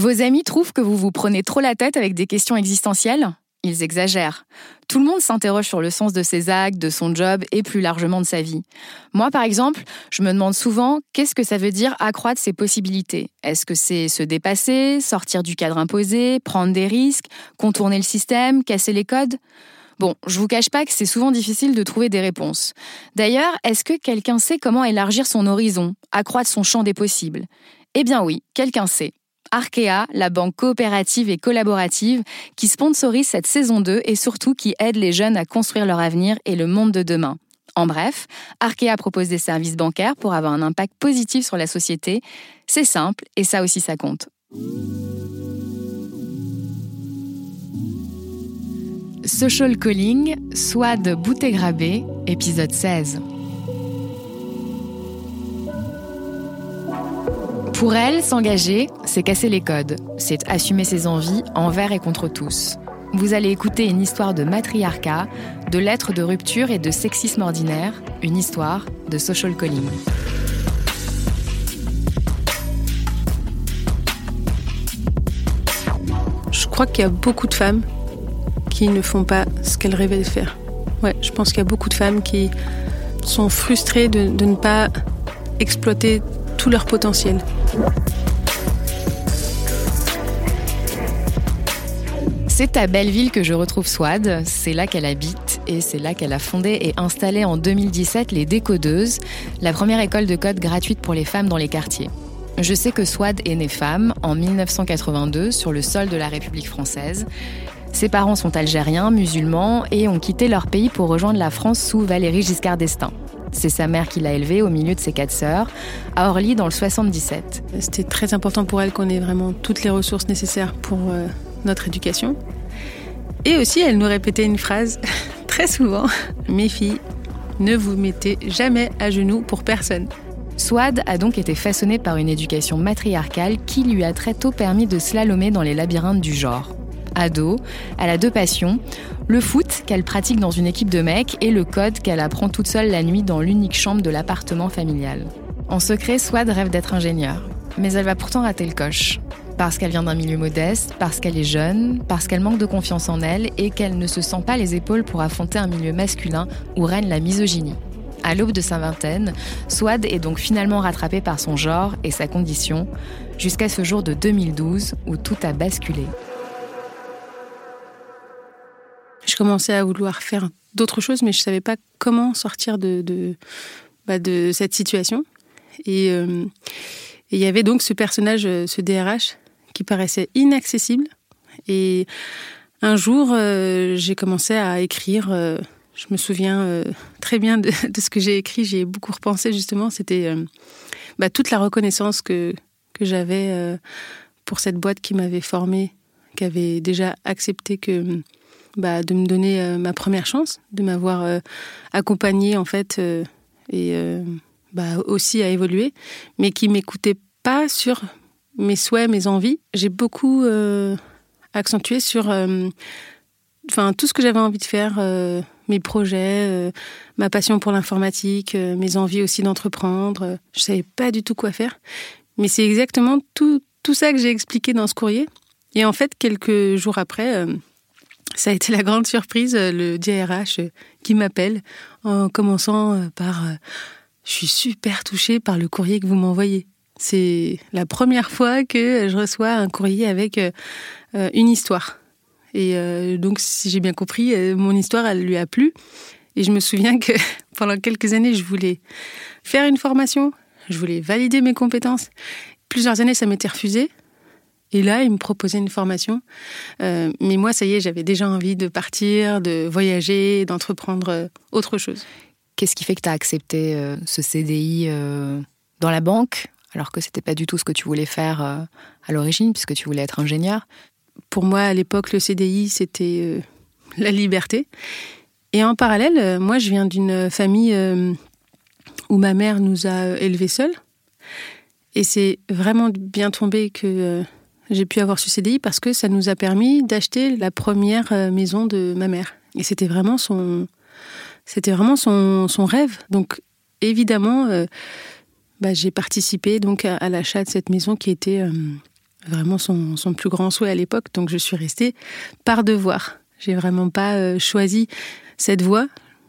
Vos amis trouvent que vous vous prenez trop la tête avec des questions existentielles? Ils exagèrent. Tout le monde s'interroge sur le sens de ses actes, de son job et plus largement de sa vie. Moi, par exemple, je me demande souvent qu'est-ce que ça veut dire accroître ses possibilités? Est-ce que c'est se dépasser, sortir du cadre imposé, prendre des risques, contourner le système, casser les codes? Bon, je vous cache pas que c'est souvent difficile de trouver des réponses. D'ailleurs, est-ce que quelqu'un sait comment élargir son horizon, accroître son champ des possibles? Eh bien oui, quelqu'un sait. Arkea, la banque coopérative et collaborative qui sponsorise cette saison 2 et surtout qui aide les jeunes à construire leur avenir et le monde de demain. En bref, Arkea propose des services bancaires pour avoir un impact positif sur la société. C'est simple et ça aussi ça compte. Social Calling, Swad Boutégrabé, épisode 16. Pour elle, s'engager, c'est casser les codes, c'est assumer ses envies envers et contre tous. Vous allez écouter une histoire de matriarcat, de lettres de rupture et de sexisme ordinaire, une histoire de social calling. Je crois qu'il y a beaucoup de femmes qui ne font pas ce qu'elles rêvaient de faire. Ouais, je pense qu'il y a beaucoup de femmes qui sont frustrées de, de ne pas exploiter leur potentiel. C'est à Belleville que je retrouve Swad. C'est là qu'elle habite et c'est là qu'elle a fondé et installé en 2017 les Décodeuses, la première école de code gratuite pour les femmes dans les quartiers. Je sais que Swad est née femme en 1982 sur le sol de la République française. Ses parents sont algériens, musulmans et ont quitté leur pays pour rejoindre la France sous Valérie Giscard d'Estaing. C'est sa mère qui l'a élevée au milieu de ses quatre sœurs, à Orly dans le 77. C'était très important pour elle qu'on ait vraiment toutes les ressources nécessaires pour euh, notre éducation. Et aussi, elle nous répétait une phrase très souvent Mes filles, ne vous mettez jamais à genoux pour personne. Swad a donc été façonnée par une éducation matriarcale qui lui a très tôt permis de slalomer dans les labyrinthes du genre. Ado, elle a deux passions, le foot qu'elle pratique dans une équipe de mecs et le code qu'elle apprend toute seule la nuit dans l'unique chambre de l'appartement familial. En secret, Swad rêve d'être ingénieure, mais elle va pourtant rater le coche. Parce qu'elle vient d'un milieu modeste, parce qu'elle est jeune, parce qu'elle manque de confiance en elle et qu'elle ne se sent pas les épaules pour affronter un milieu masculin où règne la misogynie. À l'aube de sa vingtaine, Swad est donc finalement rattrapée par son genre et sa condition, jusqu'à ce jour de 2012 où tout a basculé je commençais à vouloir faire d'autres choses, mais je ne savais pas comment sortir de, de, bah, de cette situation. Euh, et il y avait donc ce personnage, euh, ce DRH, qui paraissait inaccessible. Et un jour, euh, j'ai commencé à écrire. je me souviens très bien de, de ce que j'ai écrit. J'ai beaucoup repensé justement. C'était bah, toute la reconnaissance que, que j'avais pour cette boîte qui m'avait formée, qui avait déjà accepté que bah, de me donner euh, ma première chance, de m'avoir euh, accompagnée en fait euh, et bah, aussi à évoluer, mais qui m'écoutait pas sur mes souhaits, mes envies. J'ai beaucoup accentué sur enfin tout ce que j'avais envie de faire, mes projets, ma passion pour l'informatique, mes envies aussi d'entreprendre. Je savais pas du tout quoi faire, mais c'est exactement tout, tout ça que j'ai expliqué dans ce courrier. Et en fait, quelques jours après, ça a été la grande surprise, euh, le DRH euh, qui m'appelle en commençant euh, par Je suis super touchée par le courrier que vous m'envoyez. C'est la première fois que je reçois un courrier avec une histoire. Et donc, si j'ai bien compris, mon histoire, elle lui a plu. Et je me souviens que pendant quelques années, je voulais faire une formation, je voulais valider mes compétences. Plusieurs années, ça m'était refusé. Et là, il me proposait une formation. Euh, mais moi, ça y est, j'avais déjà envie de partir, de voyager, d'entreprendre euh, autre chose. Qu'est-ce qui fait que tu as accepté euh, ce CDI dans la banque, alors que c'était pas du tout ce que tu voulais faire à l'origine, puisque tu voulais être ingénieur? Pour moi, à l'époque, le CDI, c'était la liberté. Et en parallèle, moi, je viens d'une famille où ma mère nous a élevés seuls. Et c'est vraiment bien tombé que j'ai pu avoir ce CDI parce que ça nous a permis d'acheter la première euh, maison de ma mère. Et c'était vraiment son, c'était vraiment son, son, rêve. Donc évidemment, euh, bah, j'ai participé donc à, l'achat de cette maison qui était euh, vraiment son, son plus grand souhait à l'époque. Donc je suis restée par devoir. J'ai vraiment pas euh, choisi cette voie.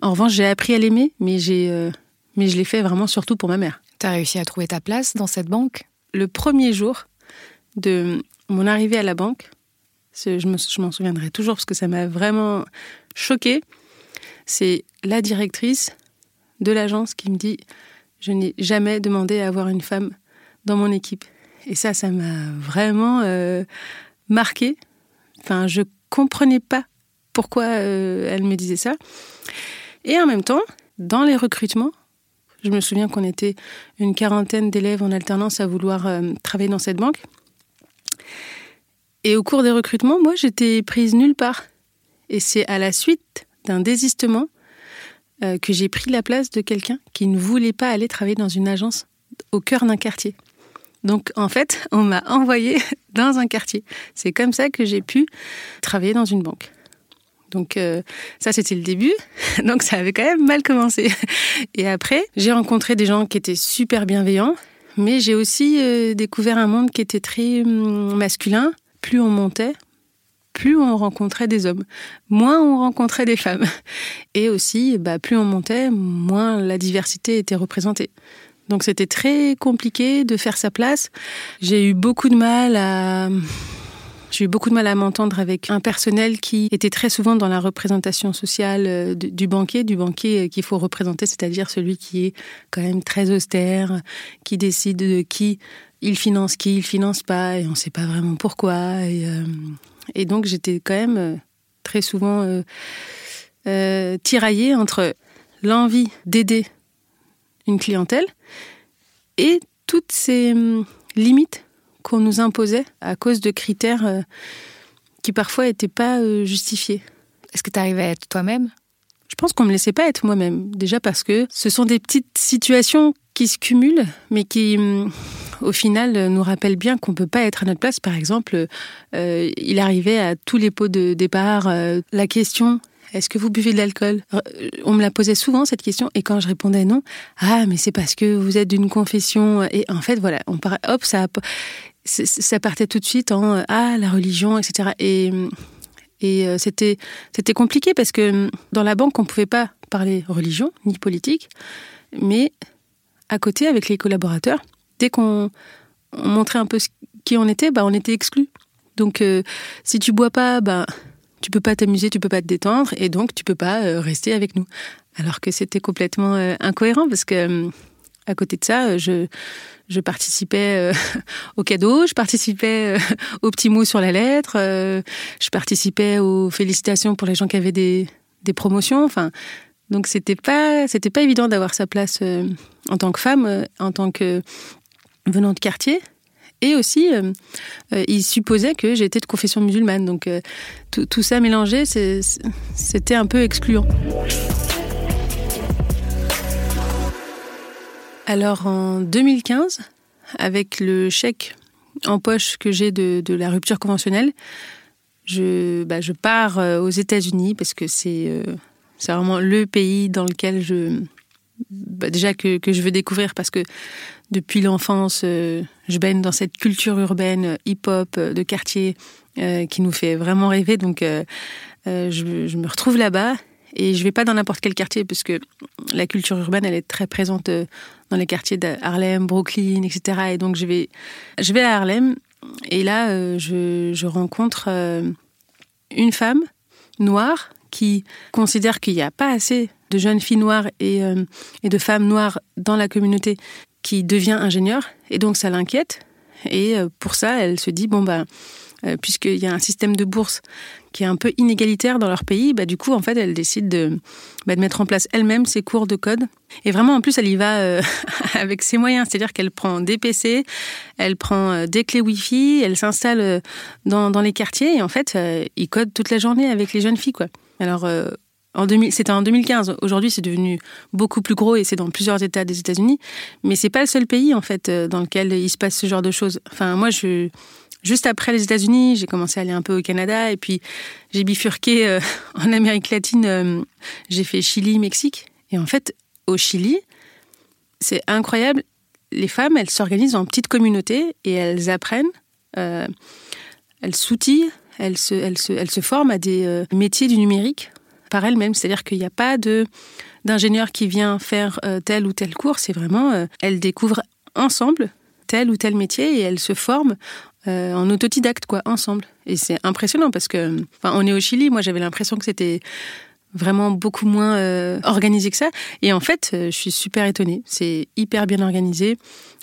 En revanche, j'ai appris à l'aimer, mais j'ai, mais je l'ai fait vraiment surtout pour ma mère. Tu as réussi à trouver ta place dans cette banque? Le premier jour de mon arrivée à la banque, je, me, je m'en souviendrai toujours parce que ça m'a vraiment choquée. C'est la directrice de l'agence qui me dit Je n'ai jamais demandé à avoir une femme dans mon équipe. Et ça, ça m'a vraiment euh, marqué. Enfin, je comprenais pas pourquoi euh, elle me disait ça. Et en même temps, dans les recrutements, je me souviens qu'on était une quarantaine d'élèves en alternance à vouloir euh, travailler dans cette banque. Et au cours des recrutements, moi, j'étais prise nulle part. Et c'est à la suite d'un désistement euh, que j'ai pris la place de quelqu'un qui ne voulait pas aller travailler dans une agence au cœur d'un quartier. Donc en fait, on m'a envoyé dans un quartier. C'est comme ça que j'ai pu travailler dans une banque. Donc euh, ça c'était le début, donc ça avait quand même mal commencé. Et après, j'ai rencontré des gens qui étaient super bienveillants, mais j'ai aussi euh, découvert un monde qui était très hum, masculin. Plus on montait, plus on rencontrait des hommes, moins on rencontrait des femmes. Et aussi, bah, plus on montait, moins la diversité était représentée. Donc c'était très compliqué de faire sa place. J'ai eu beaucoup de mal à j'ai eu beaucoup de mal à m'entendre avec un personnel qui était très souvent dans la représentation sociale euh, du banquier, du banquier qu'il faut représenter, c'est-à-dire celui qui est quand même très austère, qui décide de qui il finance, qui il finance pas, et on ne sait pas vraiment pourquoi. Et, euh, donc j'étais quand même euh, très souvent euh, tiraillée entre l'envie d'aider une clientèle et toutes ces hum, limites qu'on nous imposait à cause de critères qui parfois n'étaient pas justifiés. Est-ce que tu arrivais à être toi-même? Je pense qu'on me laissait pas être moi-même. Déjà parce que ce sont des petites situations qui se cumulent, mais qui, hum, au final, nous rappellent bien qu'on ne peut pas être à notre place. Par exemple, euh, il arrivait à tous les pots de départ la question est-ce que vous buvez de l'alcool? On me la posait souvent cette question et quand je répondais non, ah mais c'est parce que vous êtes d'une confession et en fait voilà, on hop ça ça partait tout de suite en euh, ah la religion etc et et euh, c'était c'était compliqué parce que dans la banque on pouvait pas parler religion ni politique. Mais à côté avec les collaborateurs dès qu'on montrait un peu qui on était bah on était exclus. Donc euh, si tu bois pas bah tu peux pas t'amuser tu peux pas te détendre et donc tu peux pas rester avec nous. Alors que c'était complètement incohérent parce que à côté de ça je je participais euh, aux cadeaux, je participais euh, aux petits mots sur la lettre, euh, je participais aux félicitations pour les gens qui avaient des, promotions. Enfin, donc c'était pas c'était pas évident d'avoir sa place en tant que femme, en tant que venant de quartier. Et aussi, il supposait que j'étais de confession musulmane. Donc tout ça mélangé, c'était un peu excluant. Alors en 2015, avec le chèque en poche que j'ai de, la rupture conventionnelle, je, bah, je pars euh, aux États-Unis parce que c'est euh, vraiment le pays dans lequel je. Bah, déjà que, que, je veux découvrir parce que depuis l'enfance, euh, je baigne dans cette culture urbaine hip-hop de quartier qui nous fait vraiment rêver. Donc je, me retrouve là-bas et je vais pas dans n'importe quel quartier parce que la culture urbaine, elle est très présente euh, dans les quartiers d'Harlem, Brooklyn, etc. Et donc je vais, je vais à Harlem. Et là, euh, je, rencontre euh, une femme noire qui considère qu'il n'y a pas assez de jeunes filles noires et de femmes noires dans la communauté qui devient ingénieure. Et donc ça l'inquiète. Et pour ça elle se dit bon ben puisqu'il y a un système de bourse qui est un peu inégalitaire dans leur pays, bah, du coup, en fait, elle décide de, bah, de mettre en place elle-même ses cours de code. Et vraiment, en plus, elle y va euh, avec ses moyens. C'est-à-dire qu'elle prend des PC, elle prend euh, des clés Wi-Fi, elle s'installe euh, dans, les quartiers et en fait, il code toute la journée avec les jeunes filles. Quoi. Alors, en 2000, c'était en 2015. Aujourd'hui, c'est devenu beaucoup plus gros et c'est dans plusieurs États des États-Unis. Mais c'est pas le seul pays, en fait, dans lequel il se passe ce genre de choses. Enfin, moi, je Juste après les États-Unis, j'ai commencé à aller un peu au Canada et puis j'ai bifurqué euh, en Amérique latine. Euh, j'ai fait Chili, Mexique. Et en fait, au Chili, c'est incroyable. Les femmes, elles s'organisent en petites communautés et elles apprennent euh, elle s'outille, elle se, elle, se, elle se forme à des métiers du numérique par elle-même. C'est-à-dire qu'il n'y a pas de d'ingénieur qui vient faire tel ou tel cours. C'est vraiment, elle découvre ensemble tel ou tel métier et elle se forme en autodidacte, quoi, ensemble. Et c'est impressionnant parce que, enfin, on est au Chili. Moi, j'avais l'impression que c'était vraiment beaucoup moins euh, organisé que ça. Et en fait, euh, je suis super étonnée. C'est hyper bien organisé.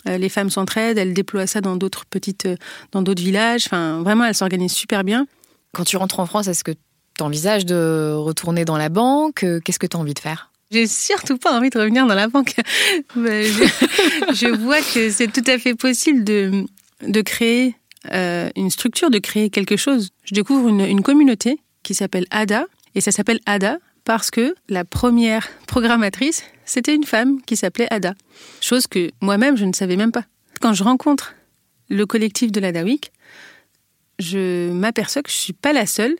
Euh, les femmes s'entraident, elles déploient ça dans d'autres petites, dans d'autres villages. Enfin, vraiment, elles s'organisent super bien. Quand tu rentres en France, est-ce que tu envisages de retourner dans la banque? Qu'est-ce que tu as envie de faire? J'ai surtout pas envie de revenir dans la banque. je, vois que c'est tout à fait possible de, de créer une structure, de créer quelque chose. Je découvre une, une communauté qui s'appelle ADA, et ça s'appelle Ada parce que la première programmatrice, c'était une femme qui s'appelait Ada. Chose que moi-même, je ne savais même pas. Quand je rencontre le collectif de l'Ada Week, je m'aperçois que je ne suis pas la seule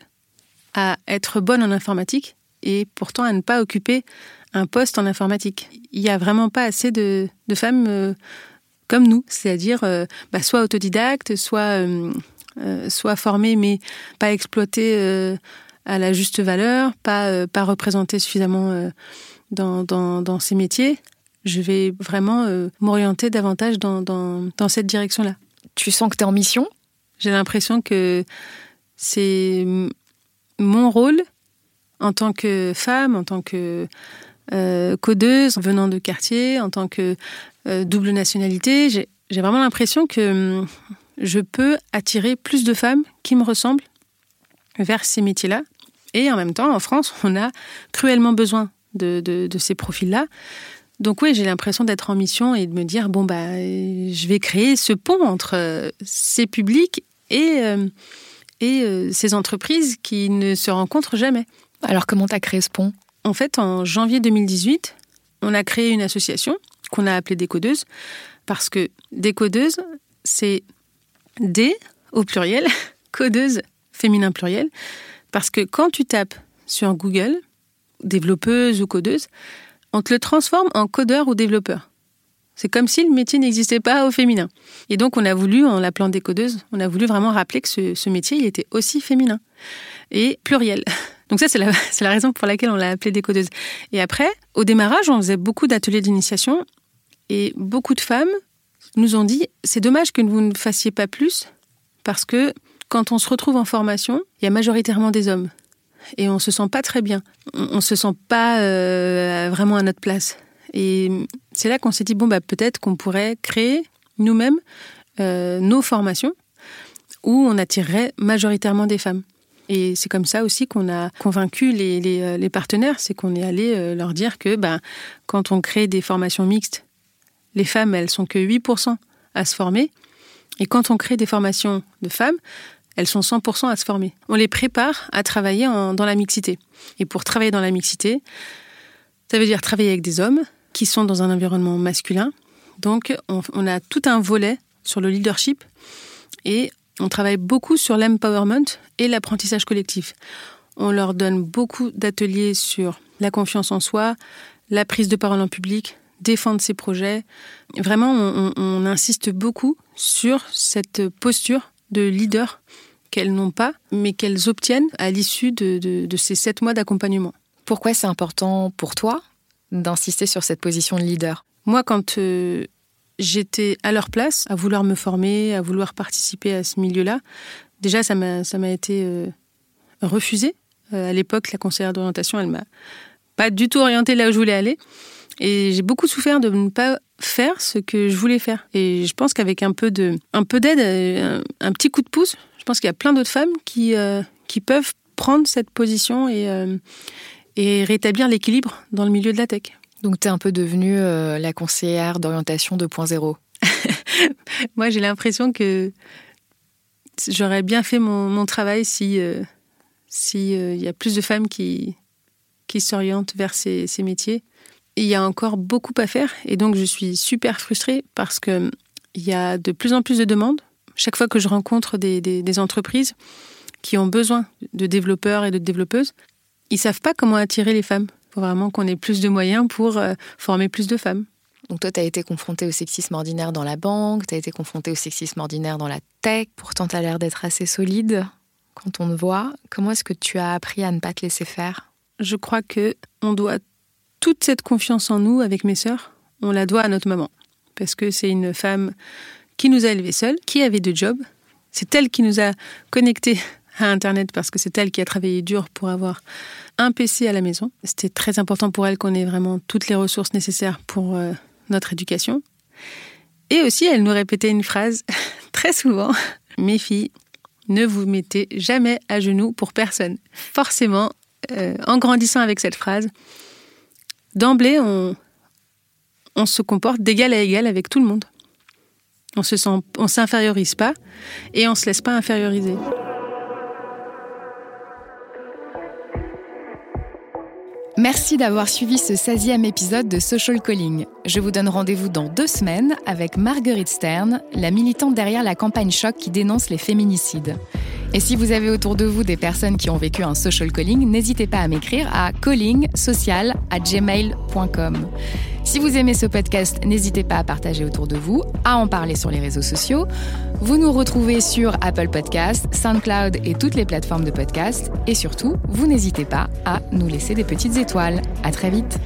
à être bonne en informatique et pourtant à ne pas occuper un poste en informatique. Il n'y a vraiment pas assez de, femmes euh, comme nous, c'est-à-dire euh, bah, soit autodidactes, soit, euh, soit formées mais pas exploitées à la juste valeur, pas, euh, pas représenté suffisamment euh, dans, dans, ces métiers, je vais vraiment euh, m'orienter davantage dans, dans, cette direction-là. Tu sens que tu es en mission? J'ai l'impression que c'est mon rôle en tant que femme, en tant que codeuse venant de quartier, en tant que double nationalité. J'ai vraiment l'impression que hum, je peux attirer plus de femmes qui me ressemblent vers ces métiers-là. Et en même temps, en France, on a cruellement besoin de, de, ces profils-là. Donc oui, j'ai l'impression d'être en mission et de me dire, bon, bah, je vais créer ce pont entre euh, ces publics et, euh, et euh, ces entreprises qui ne se rencontrent jamais. Alors comment tu as créé ce pont? En fait, en janvier 2018, on a créé une association qu'on a appelée Décodeuse, parce que Décodeuse, c'est D au pluriel, codeuse féminin pluriel, parce que quand tu tapes sur Google, développeuse ou codeuse, on te le transforme en codeur ou développeur. C'est comme si le métier n'existait pas au féminin. Et donc, on a voulu, en l'appelant décodeuse, on a voulu vraiment rappeler que ce, métier, il était aussi féminin et pluriel. Donc ça, c'est la, la, raison pour laquelle on l'a appelé décodeuse. Et après, au démarrage, on faisait beaucoup d'ateliers d'initiation et beaucoup de femmes nous ont dit, c'est dommage que vous ne fassiez pas plus parce que quand on se retrouve en formation, il y a majoritairement des hommes. Et on se sent pas très bien. On, ne se sent pas euh, vraiment à notre place. Et c'est là qu'on s'est dit, bon, bah, peut-être qu'on pourrait créer nous-mêmes euh, nos formations où on attirerait majoritairement des femmes. Et c'est comme ça aussi qu'on a convaincu les, euh, partenaires, c'est qu'on est allé leur dire que bah, quand on crée des formations mixtes, les femmes, elles sont que 8% à se former. Et quand on crée des formations de femmes, elles sont 100% à se former. On les prépare à travailler dans la mixité. Et pour travailler dans la mixité, ça veut dire travailler avec des hommes qui sont dans un environnement masculin. Donc, on, a tout un volet sur le leadership et on travaille beaucoup sur l'empowerment et l'apprentissage collectif. On leur donne beaucoup d'ateliers sur la confiance en soi, la prise de parole en public, défendre ses projets. Vraiment, on, on insiste beaucoup sur cette posture de leader qu'elles n'ont pas, mais qu'elles obtiennent à l'issue de, ces sept mois d'accompagnement. Pourquoi c'est important pour toi d'insister sur cette position de leader? Moi, quand euh, j'étais à leur place, à vouloir me former, à vouloir participer à ce milieu-là, déjà, ça m'a, ça m'a été euh, refusé. Euh, à l'époque, la conseillère d'orientation, elle m'a pas du tout orientée là où je voulais aller. Et j'ai beaucoup souffert de ne pas faire ce que je voulais faire. Et je pense qu'avec un peu de, un peu d'aide, un, petit coup de pouce, je pense qu'il y a plein d'autres femmes qui, euh, qui peuvent prendre cette position et, euh, et rétablir l'équilibre dans le milieu de la tech. Donc tu es un peu devenue euh, la conseillère d'orientation 2.0. Moi j'ai l'impression que j'aurais bien fait mon, mon travail si si il y a plus de femmes qui qui s'orientent vers ces, ces métiers. Il y a encore beaucoup à faire et donc je suis super frustrée parce que il y a de plus en plus de demandes chaque fois que je rencontre des, entreprises qui ont besoin de développeurs et de développeuses, ils savent pas comment attirer les femmes. Il faut vraiment qu'on ait plus de moyens pour euh, former plus de femmes. Donc toi, tu as été confronté au sexisme ordinaire dans la banque, tu as été confronté au sexisme ordinaire dans la tech. Pourtant, tu as l'air d'être assez solide quand on te voit. Comment est-ce que tu as appris à ne pas te laisser faire? Je crois que on doit toute cette confiance en nous avec mes sœurs, on la doit à notre maman. Parce que c'est une femme qui nous a élevés seuls, qui avait deux jobs. C'est elle qui nous a connectés à Internet parce que c'est elle qui a travaillé dur pour avoir un PC à la maison. C'était très important pour elle qu'on ait vraiment toutes les ressources nécessaires pour euh, notre éducation. Et aussi, elle nous répétait une phrase très souvent Mes filles, ne vous mettez jamais à genoux pour personne. Forcément, euh, en grandissant avec cette phrase, d'emblée, on, se comporte d'égal à égal avec tout le monde. On se sent, on s'infériorise pas et on se laisse pas inférioriser. Merci d'avoir suivi ce 16e épisode de Social Calling. Je vous donne rendez-vous dans deux semaines avec Marguerite Stern, la militante derrière la campagne Choc qui dénonce les féminicides. Et si vous avez autour de vous des personnes qui ont vécu un social calling, n'hésitez pas à m'écrire à callingsocial@gmail.com. Si vous aimez ce podcast, n'hésitez pas à partager autour de vous, à en parler sur les réseaux sociaux. Vous nous retrouvez sur Apple Podcasts, SoundCloud et toutes les plateformes de podcast. Et surtout, vous n'hésitez pas à nous laisser des petites étoiles. À très vite.